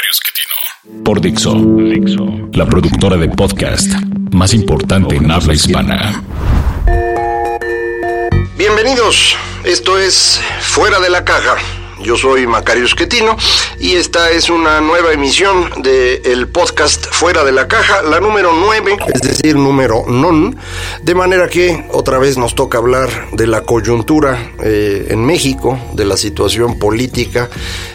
Esquetino por Dixo, Dixo, la productora de podcast más importante en habla hispana. Bienvenidos, esto es Fuera de la caja. Yo soy Macario Esquetino y esta es una nueva emisión del podcast Fuera de la Caja, la número 9, es decir, número non, de manera que otra vez nos toca hablar de la coyuntura eh, en México, de la situación política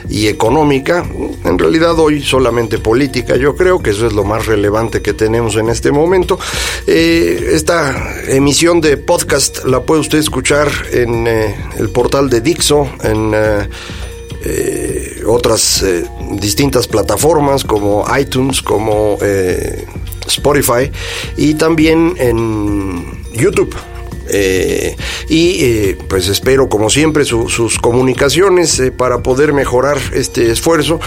y económica, en realidad hoy solamente política, yo creo que eso es lo más relevante que tenemos en este momento. Eh, esta emisión de podcast la puede usted escuchar en eh, el portal de Dixo, en eh, otras eh, distintas plataformas como iTunes, como eh, Spotify y también en YouTube. Y pues espero como siempre sus comunicaciones para poder mejorar este esfuerzo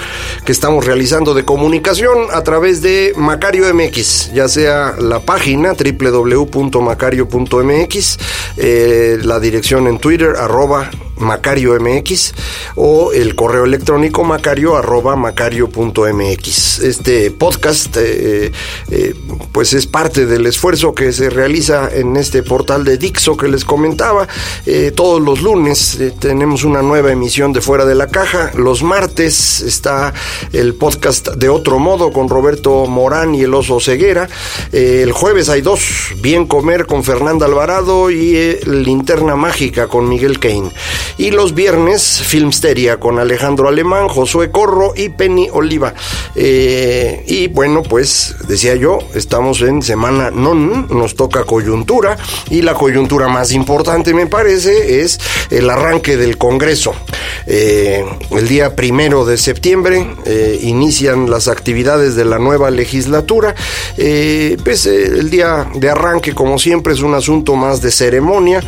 que estamos realizando de comunicación a través de Macario MX, ya sea la página www.macario.mx, la dirección en Twitter arroba Macario MX o el correo electrónico macario arroba macario.mx. Este podcast pues es parte del esfuerzo que se realiza en este portal de Dixo que les comentaba. Eh, todos los lunes eh, tenemos una nueva emisión de Fuera de la Caja. Los martes está el podcast de otro modo con Roberto Morán y el oso Ceguera. Eh, el jueves hay dos, Bien Comer con Fernanda Alvarado y Linterna Mágica con Miguel Kane. Y los viernes, Filmsteria con Alejandro Alemán, Josué Corro y Penny Oliva. y bueno, pues decía yo, estamos en semana non, nos toca coyuntura y la coyuntura más importante, me parece, es el arranque del Congreso. Eh, el día primero de septiembre eh, inician las actividades de la nueva legislatura. Eh, pues, el día de arranque, como siempre, es un asunto más de ceremonia.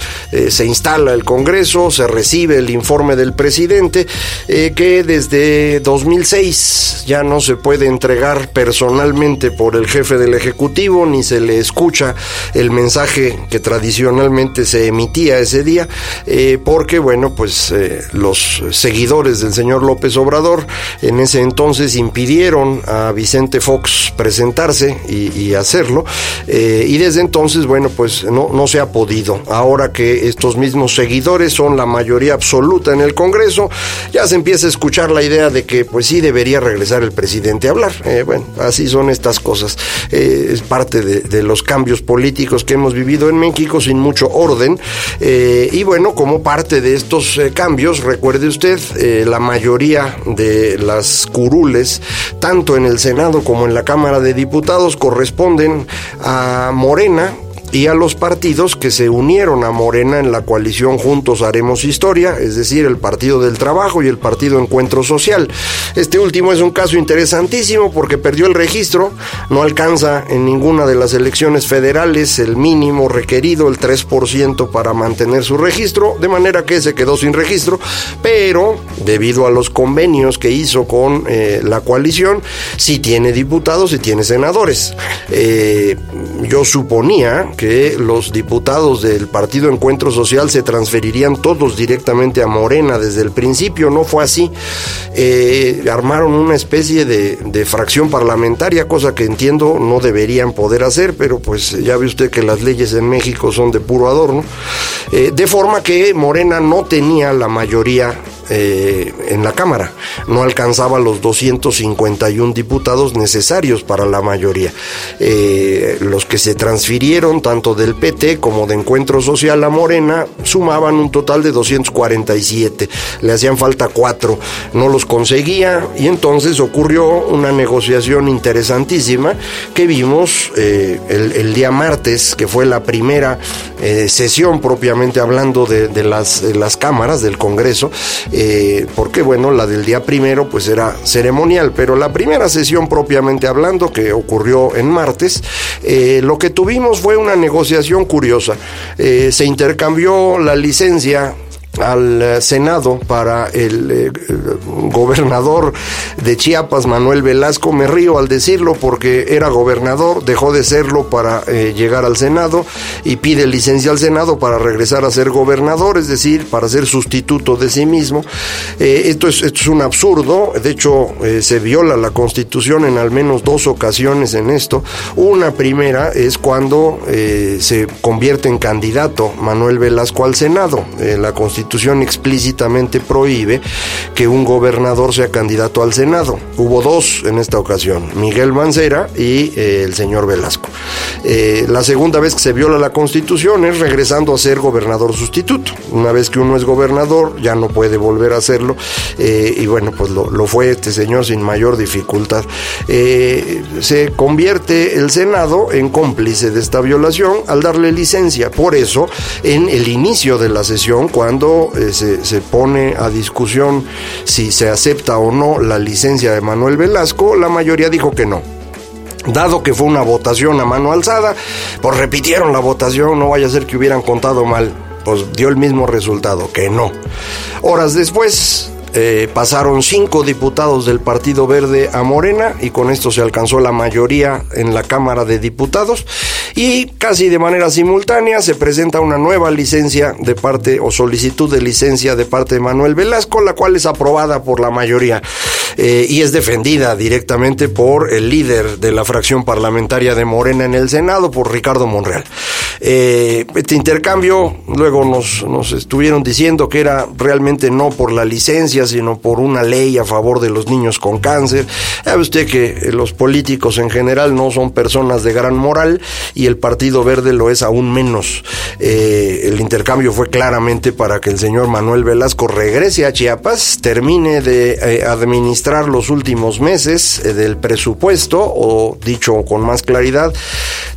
se instala el Congreso, se recibe el informe del presidente, que desde 2006 ya no se puede entregar personalmente por el jefe del Ejecutivo, ni se le escucha el mensaje que tradicionalmente se emitía ese día, eh, porque bueno, pues eh, los seguidores del señor López Obrador en ese entonces impidieron a Vicente Fox presentarse y, hacerlo, eh, y desde entonces, bueno, pues no, no se ha podido. Ahora que estos mismos seguidores son la mayoría absoluta en el Congreso, ya se empieza a escuchar la idea de que pues sí debería regresar el presidente a hablar. bueno, así son estas cosas. es parte de, los cambios políticos que hemos vivido en México sin mucho orden. Eh, y bueno, como parte de estos eh, cambios, recuerde usted, eh, la mayoría de las curules, tanto en el Senado como en la Cámara de Diputados, corresponden a Morena, y a los partidos que se unieron a Morena en la coalición Juntos Haremos Historia, es decir, el Partido del Trabajo y el Partido Encuentro Social. Este último es un caso interesantísimo porque perdió el registro, no alcanza en ninguna de las elecciones federales el mínimo requerido, el 3% para mantener su registro, de manera que se quedó sin registro, pero debido a los convenios que hizo con eh, la coalición, sí tiene diputados y tiene senadores. Eh, yo suponía que los diputados del Partido Encuentro Social se transferirían todos directamente a Morena desde el principio, no fue así. Eh, armaron una especie de, fracción parlamentaria, cosa que entiendo no deberían poder hacer, pero pues ya ve usted que las leyes en México son de puro adorno. Eh, de forma que Morena no tenía la mayoría eh, en la Cámara. No alcanzaba los 251 diputados necesarios para la mayoría. Eh, los que se transfirieron, tanto del PT como de Encuentro Social a Morena, sumaban un total de 247. Le hacían falta cuatro. No los conseguía y entonces ocurrió una negociación interesantísima que vimos eh, el, día martes, que fue la primera sesión propiamente hablando de, las, las cámaras del Congreso. Porque bueno, la del día primero pues era ceremonial, pero la primera sesión propiamente hablando, que ocurrió en martes, lo que tuvimos fue una negociación curiosa. se intercambió la licencia al eh, Senado para el, eh, gobernador de Chiapas, Manuel Velasco. Me río al decirlo porque era gobernador, dejó de serlo para eh, llegar al Senado y pide licencia al Senado para regresar a ser gobernador, es decir, para ser sustituto de sí mismo. esto, es, esto es un absurdo, de hecho se viola la Constitución en al menos dos ocasiones en esto. Una primera es cuando se convierte en candidato Manuel Velasco al Senado. la Constitución Constitución explícitamente prohíbe que un gobernador sea candidato al Senado. Hubo dos en esta ocasión, Miguel Mancera y eh, el señor Velasco. Eh, la segunda vez que se viola la Constitución es regresando a ser gobernador sustituto. Una vez que uno es gobernador ya no puede volver a hacerlo eh, y bueno, pues lo, fue este señor sin mayor dificultad. se convierte el Senado en cómplice de esta violación al darle licencia. Por eso, en el inicio de la sesión, cuando eh, se, pone a discusión si se acepta o no la licencia de Manuel Velasco, la mayoría dijo que no. Dado que fue una votación a mano alzada, pues repitieron la votación, no vaya a ser que hubieran contado mal, pues dio el mismo resultado, que no. Horas después, eh, pasaron cinco diputados del Partido Verde a Morena y con esto se alcanzó la mayoría en la Cámara de Diputados y casi de manera simultánea se presenta una nueva licencia de parte o solicitud de licencia de parte de Manuel Velasco, la cual es aprobada por la mayoría eh, y es defendida directamente por el líder de la fracción parlamentaria de Morena en el Senado, por Ricardo Monreal. Eh, este intercambio luego nos, nos estuvieron diciendo que era realmente no por la licencia, sino por una ley a favor de los niños con cáncer. Sabe usted que eh, los políticos en general no son personas de gran moral y el Partido Verde lo es aún menos. Eh, el intercambio fue claramente para que el señor Manuel Velasco regrese a Chiapas, termine de eh, administrar los últimos meses del presupuesto, o dicho con más claridad,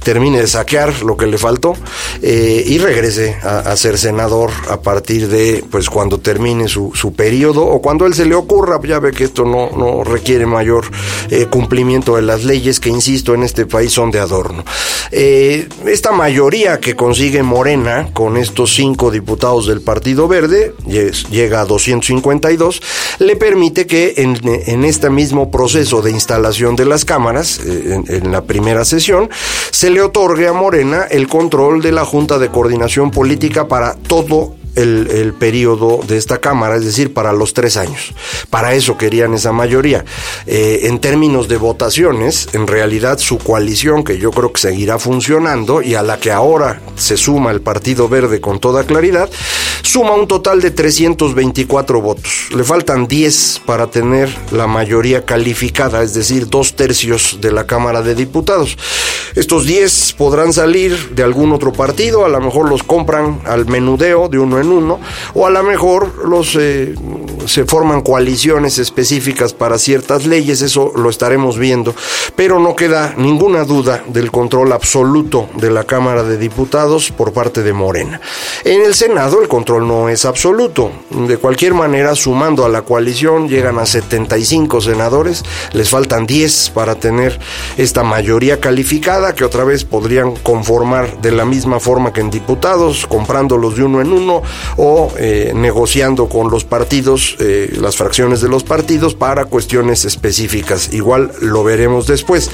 termine de saquear lo que le faltó y regrese a, ser senador a partir de pues cuando termine su, su periodo cuando él se le ocurra, ya ve que esto no, no requiere mayor eh, cumplimiento de las leyes que, insisto, en este país son de adorno. Eh, esta mayoría que consigue Morena con estos cinco diputados del Partido Verde, llega a 252, le permite que en, en este mismo proceso de instalación de las cámaras, eh, en, en la primera sesión, se le otorgue a Morena el control de la Junta de Coordinación Política para todo el, periodo de esta Cámara, es decir, para los tres años. Para eso querían esa mayoría. Eh, en términos de votaciones, en realidad su coalición, que yo creo que seguirá funcionando y a la que ahora se suma el Partido Verde con toda claridad, suma un total de 324 votos. Le faltan 10 para tener la mayoría calificada, es decir, dos tercios de la Cámara de Diputados. Estos 10 podrán salir de algún otro partido, a lo mejor los compran al menudeo de uno en uno, o a lo mejor los eh, se forman coaliciones específicas para ciertas leyes, eso lo estaremos viendo, pero no queda ninguna duda del control absoluto de la Cámara de Diputados por parte de Morena. En el Senado el control no es absoluto, de cualquier manera sumando a la coalición llegan a 75 senadores, les faltan 10 para tener esta mayoría calificada que otra vez podrían conformar de la misma forma que en diputados, comprándolos de uno en uno o eh, negociando con los partidos, eh, las fracciones de los partidos para cuestiones específicas. Igual lo veremos después.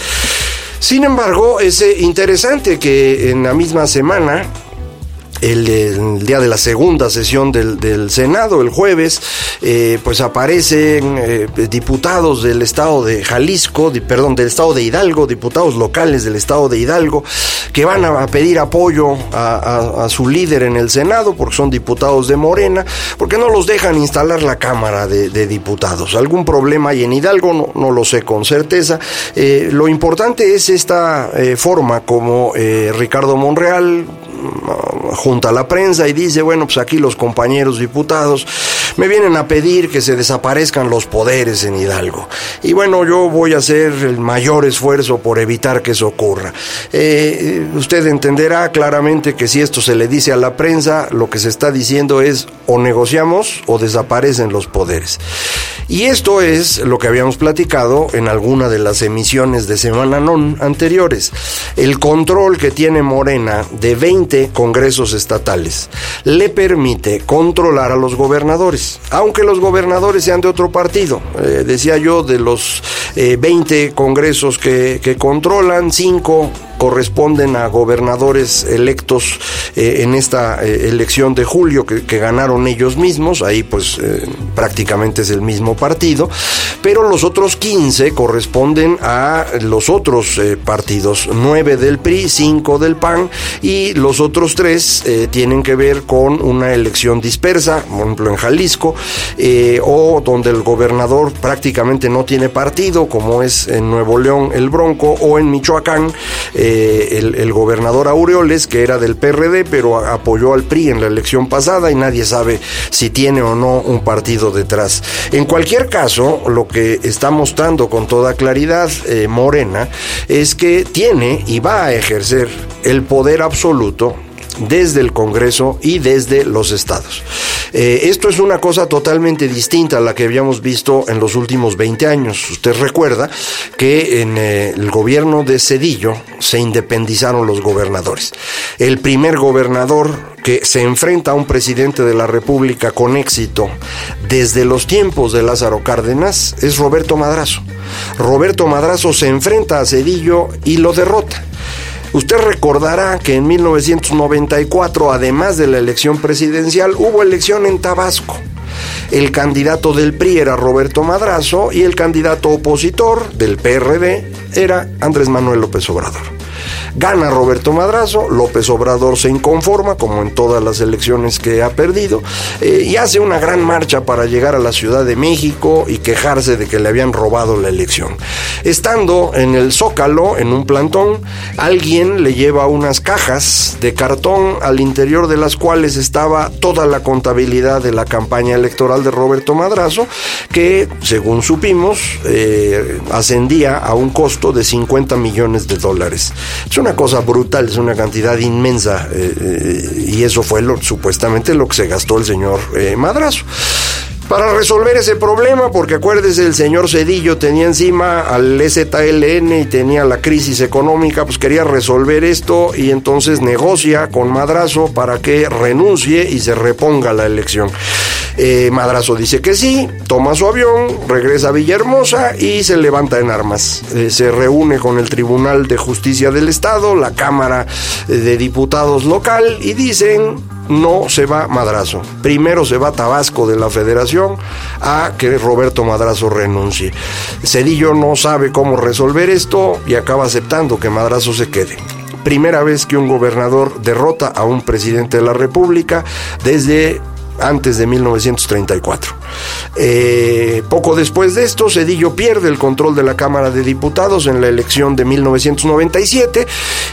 Sin embargo, es eh, interesante que en la misma semana el, día de la segunda sesión del, Senado, el jueves, eh, pues aparecen eh, diputados del estado de Jalisco, perdón, del estado de Hidalgo, diputados locales del estado de Hidalgo, que van a, pedir apoyo a, su líder en el Senado, porque son diputados de Morena, porque no los dejan instalar la Cámara de, Diputados. ¿Algún problema hay en Hidalgo? No, lo sé con certeza. Eh, lo importante es esta forma como Ricardo Monreal junta a la prensa y dice, bueno, pues aquí los compañeros diputados me vienen a pedir que se desaparezcan los poderes en Hidalgo. Y bueno, yo voy a hacer el mayor esfuerzo por evitar que eso ocurra. Eh, usted entenderá claramente que si esto se le dice a la prensa, lo que se está diciendo es o negociamos o desaparecen los poderes. Y esto es lo que habíamos platicado en alguna de las emisiones de Semana Non anteriores. El control que tiene Morena de 20 congresos estatales le permite controlar a los gobernadores, aunque los gobernadores sean de otro partido. Eh, decía yo, de los 20 eh, congresos que, que controlan, 5 corresponden a gobernadores electos eh, en esta eh, elección de julio que, ganaron ellos mismos, ahí pues eh, prácticamente es el mismo partido, pero los otros 15 corresponden a los otros partidos, 9 del PRI, 5 del PAN y los otros 3 tienen que ver con una elección dispersa, por ejemplo en Jalisco, o donde el gobernador prácticamente no tiene partido, como es en Nuevo León el Bronco, o en Michoacán, eh, el, gobernador Aureoles, que era del PRD, pero apoyó al PRI en la elección pasada y nadie sabe si tiene o no un partido detrás. En cualquier caso, lo que está mostrando con toda claridad eh, Morena es que tiene y va a ejercer el poder absoluto desde el Congreso y desde los estados. Eh, esto es una cosa totalmente distinta a la que habíamos visto en los últimos 20 años. Usted recuerda que en eh, el gobierno de Cedillo se independizaron los gobernadores. El primer gobernador que se enfrenta a un presidente de la República con éxito desde los tiempos de Lázaro Cárdenas es Roberto Madrazo. Roberto Madrazo se enfrenta a Cedillo y lo derrota. Usted recordará que en 1994, además de la elección presidencial, hubo elección en Tabasco. El candidato del PRI era Roberto Madrazo y el candidato opositor del PRD era Andrés Manuel López Obrador. Gana Roberto Madrazo, López Obrador se inconforma, como en todas las elecciones que ha perdido, eh, y hace una gran marcha para llegar a la Ciudad de México y quejarse de que le habían robado la elección. Estando en el Zócalo, en un plantón, alguien le lleva unas cajas de cartón al interior de las cuales estaba toda la contabilidad de la campaña electoral de Roberto Madrazo, que, según supimos, eh, ascendía a un costo de 50 millones de dólares. Es una cosa brutal, es una cantidad inmensa eh, eh, y eso fue lo, supuestamente lo que se gastó el señor eh, Madrazo para resolver ese problema, porque acuérdese, el señor Cedillo tenía encima al EZLN y tenía la crisis económica, pues quería resolver esto y entonces negocia con Madrazo para que renuncie y se reponga la elección. Eh, Madrazo dice que sí, toma su avión, regresa a Villahermosa y se levanta en armas. Eh, se reúne con el Tribunal de Justicia del Estado, la Cámara de Diputados local y dicen no se va Madrazo. Primero se va Tabasco de la Federación a que Roberto Madrazo renuncie. Cedillo no sabe cómo resolver esto y acaba aceptando que Madrazo se quede primera vez que un gobernador derrota a un presidente de la República desde antes de 1934. Eh, poco después de esto, Cedillo pierde el control de la Cámara de Diputados en la elección de 1997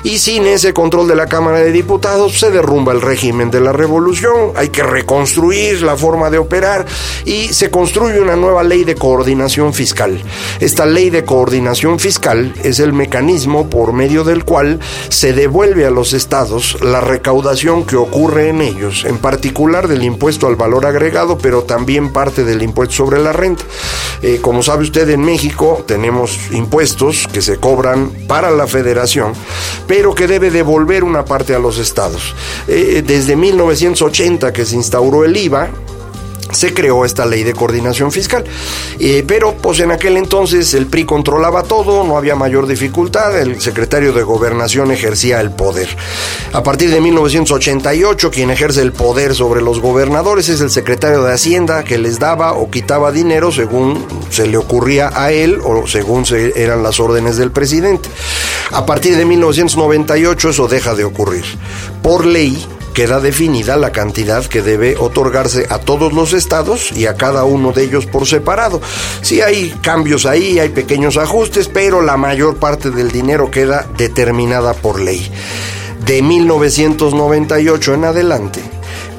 y sin ese control de la Cámara de Diputados se derrumba el régimen de la revolución, hay que reconstruir la forma de operar y se construye una nueva ley de coordinación fiscal. Esta ley de coordinación fiscal es el mecanismo por medio del cual se devuelve a los estados la recaudación que ocurre en ellos, en particular del impuesto al valor agregado, pero también parte del impuesto sobre la renta. Eh, como sabe usted, en México tenemos impuestos que se cobran para la federación, pero que debe devolver una parte a los estados. Eh, desde 1980 que se instauró el IVA, se creó esta ley de coordinación fiscal. Eh, pero pues en aquel entonces el PRI controlaba todo, no había mayor dificultad, el secretario de gobernación ejercía el poder. A partir de 1988 quien ejerce el poder sobre los gobernadores es el secretario de Hacienda que les daba o quitaba dinero según se le ocurría a él o según se, eran las órdenes del presidente. A partir de 1998 eso deja de ocurrir. Por ley, queda definida la cantidad que debe otorgarse a todos los estados y a cada uno de ellos por separado. Sí hay cambios ahí, hay pequeños ajustes, pero la mayor parte del dinero queda determinada por ley. De 1998 en adelante,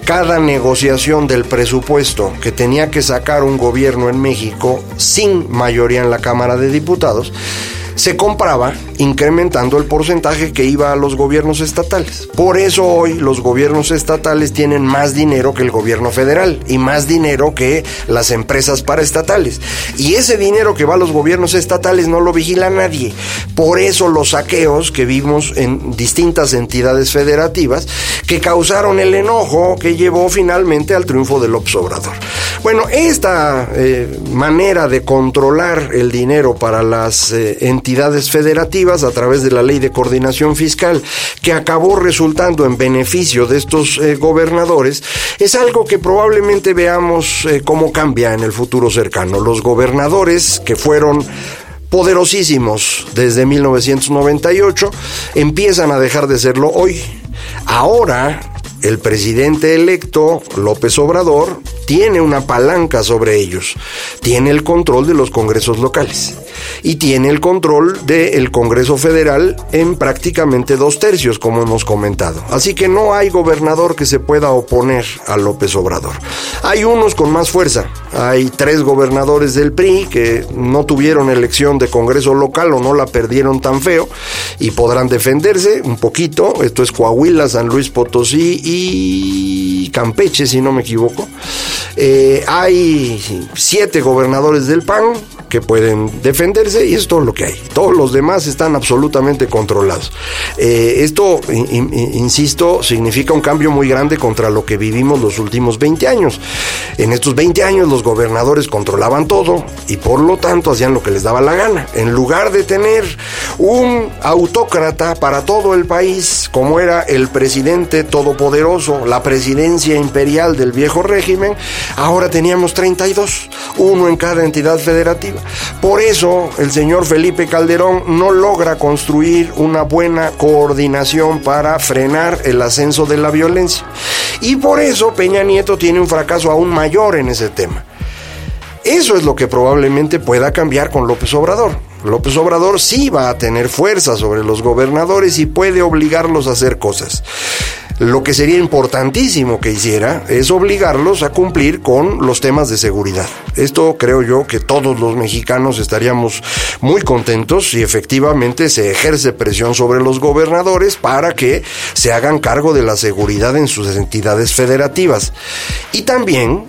cada negociación del presupuesto que tenía que sacar un gobierno en México sin mayoría en la Cámara de Diputados, se compraba incrementando el porcentaje que iba a los gobiernos estatales. Por eso hoy los gobiernos estatales tienen más dinero que el gobierno federal y más dinero que las empresas paraestatales. Y ese dinero que va a los gobiernos estatales no lo vigila nadie. Por eso los saqueos que vimos en distintas entidades federativas que causaron el enojo que llevó finalmente al triunfo del López Obrador. Bueno, esta eh, manera de controlar el dinero para las eh, entidades federativas a través de la ley de coordinación fiscal, que acabó resultando en beneficio de estos eh, gobernadores, es algo que probablemente veamos cómo cambia en el futuro cercano. Los gobernadores que fueron poderosísimos desde 1998 empiezan a dejar de serlo hoy. Ahora el presidente electo, López Obrador, tiene una palanca sobre ellos, tiene el control de los congresos locales y tiene el control del Congreso Federal en prácticamente dos tercios, como hemos comentado. Así que no hay gobernador que se pueda oponer a López Obrador. Hay unos con más fuerza. Hay tres gobernadores del PRI que no tuvieron elección de Congreso local o no la perdieron tan feo y podrán defenderse un poquito. Esto es Coahuila, San Luis Potosí y Campeche, si no me equivoco. Eh, hay siete gobernadores del PAN, que pueden defenderse y es todo lo que hay. Todos los demás están absolutamente controlados. Eh, esto, insisto, significa un cambio muy grande contra lo que vivimos los últimos 20 años. En estos 20 años los gobernadores controlaban todo y por lo tanto hacían lo que les daba la gana. En lugar de tener un autócrata para todo el país, como era el presidente todopoderoso, la presidencia imperial del viejo régimen, ahora teníamos 32, uno en cada entidad federativa. Por eso el señor Felipe Calderón no logra construir una buena coordinación para frenar el ascenso de la violencia. Y por eso Peña Nieto tiene un fracaso aún mayor en ese tema. Eso es lo que probablemente pueda cambiar con López Obrador. López Obrador sí va a tener fuerza sobre los gobernadores y puede obligarlos a hacer cosas. Lo que sería importantísimo que hiciera es obligarlos a cumplir con los temas de seguridad. Esto creo yo que todos los mexicanos estaríamos muy contentos si efectivamente se ejerce presión sobre los gobernadores para que se hagan cargo de la seguridad en sus entidades federativas. Y también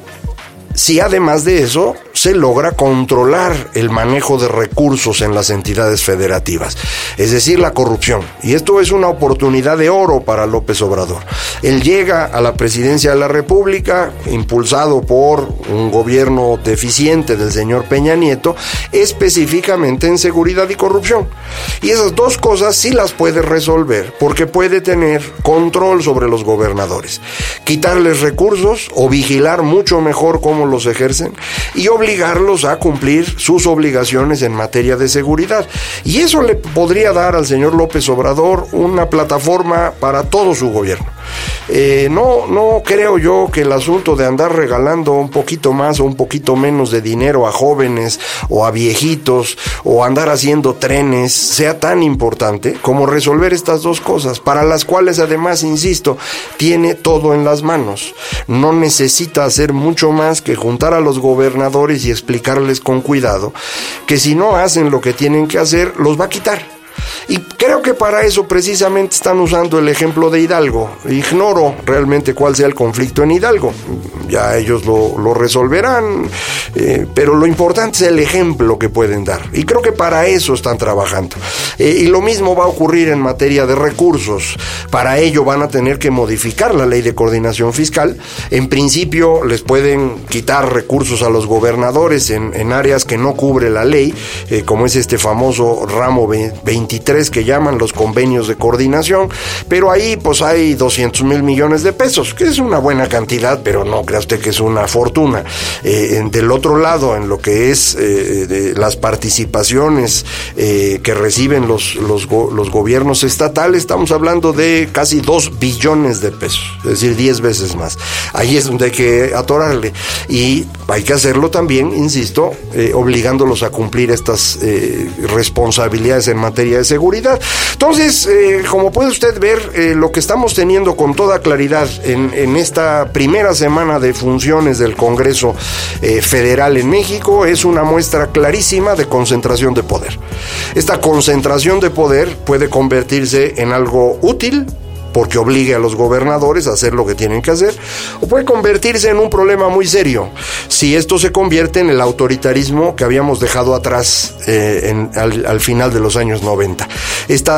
si además de eso se logra controlar el manejo de recursos en las entidades federativas, es decir, la corrupción. Y esto es una oportunidad de oro para López Obrador. Él llega a la presidencia de la República, impulsado por un gobierno deficiente del señor Peña Nieto, específicamente en seguridad y corrupción. Y esas dos cosas sí las puede resolver, porque puede tener control sobre los gobernadores, quitarles recursos o vigilar mucho mejor cómo los ejercen y obligarlos a cumplir sus obligaciones en materia de seguridad. Y eso le podría dar al señor López Obrador una plataforma para todo su gobierno. Eh, no, no creo yo que el asunto de andar regalando un poquito más o un poquito menos de dinero a jóvenes o a viejitos o andar haciendo trenes sea tan importante como resolver estas dos cosas, para las cuales además, insisto, tiene todo en las manos. No necesita hacer mucho más que juntar a los gobernadores y explicarles con cuidado que si no hacen lo que tienen que hacer, los va a quitar. Y creo que para eso precisamente están usando el ejemplo de Hidalgo. Ignoro realmente cuál sea el conflicto en Hidalgo. Ya ellos lo, resolverán, eh, pero lo importante es el ejemplo que pueden dar. Y creo que para eso están trabajando. Eh, y lo mismo va a ocurrir en materia de recursos. Para ello van a tener que modificar la ley de coordinación fiscal. En principio les pueden quitar recursos a los gobernadores en, áreas que no cubre la ley, eh, como es este famoso ramo 23 que llaman los convenios de coordinación, pero ahí pues hay 200 mil millones de pesos, que es una buena cantidad, pero no crea usted que es una fortuna. Eh, del otro lado, en lo que es eh, las participaciones eh, que reciben los, los, los, gobiernos estatales, estamos hablando de casi 2 billones de pesos, es decir, 10 veces más. Ahí es donde hay que atorarle. Y hay que hacerlo también, insisto, obligándolos a cumplir estas responsabilidades en materia de seguridad seguridad. Entonces, eh, como puede usted ver, eh, lo que estamos teniendo con toda claridad en, esta primera semana de funciones del Congreso eh, Federal en México es una muestra clarísima de concentración de poder. Esta concentración de poder puede convertirse en algo útil porque obligue a los gobernadores a hacer lo que tienen que hacer, o puede convertirse en un problema muy serio si esto se convierte en el autoritarismo que habíamos dejado atrás eh, al, final de los años 90. Este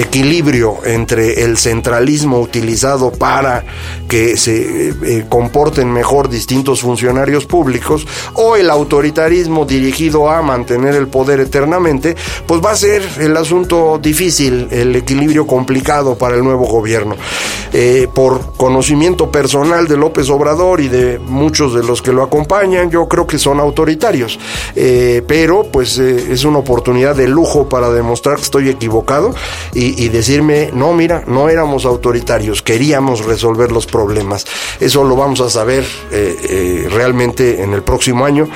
equilibrio entre el centralismo utilizado para que se eh, comporten mejor distintos funcionarios públicos o el autoritarismo dirigido a mantener el poder eternamente, pues va a ser el asunto difícil, el equilibrio complicado para el nuevo gobierno. Por conocimiento personal de López Obrador y de muchos de los que lo acompañan, yo creo que son autoritarios. Pero pues es una oportunidad de lujo para demostrar que estoy equivocado y, decirme, no, mira, no éramos autoritarios, queríamos resolver los problemas. Eso lo vamos a saber realmente en el próximo año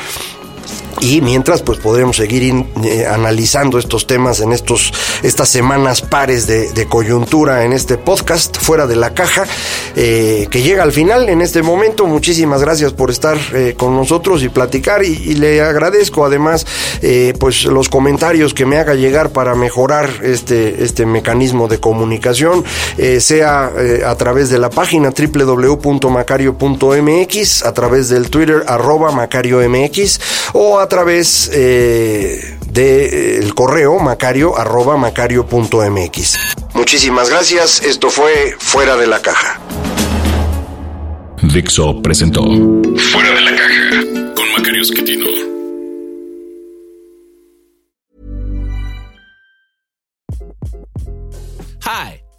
y mientras pues podremos seguir eh, analizando estos temas en estos estas semanas pares de, coyuntura en este podcast fuera de la caja eh, que llega al final en este momento. Muchísimas gracias por estar eh, con nosotros y platicar. Y, le agradezco además pues los comentarios que me haga llegar para mejorar este este mecanismo de comunicación sea a través de la página www.macario.mx a través del Twitter arroba macariomx o a través eh, del eh, correo macario arroba macario.mx. Muchísimas gracias, esto fue Fuera de la Caja. Dixo presentó Fuera de la Caja con Macario Esquetino.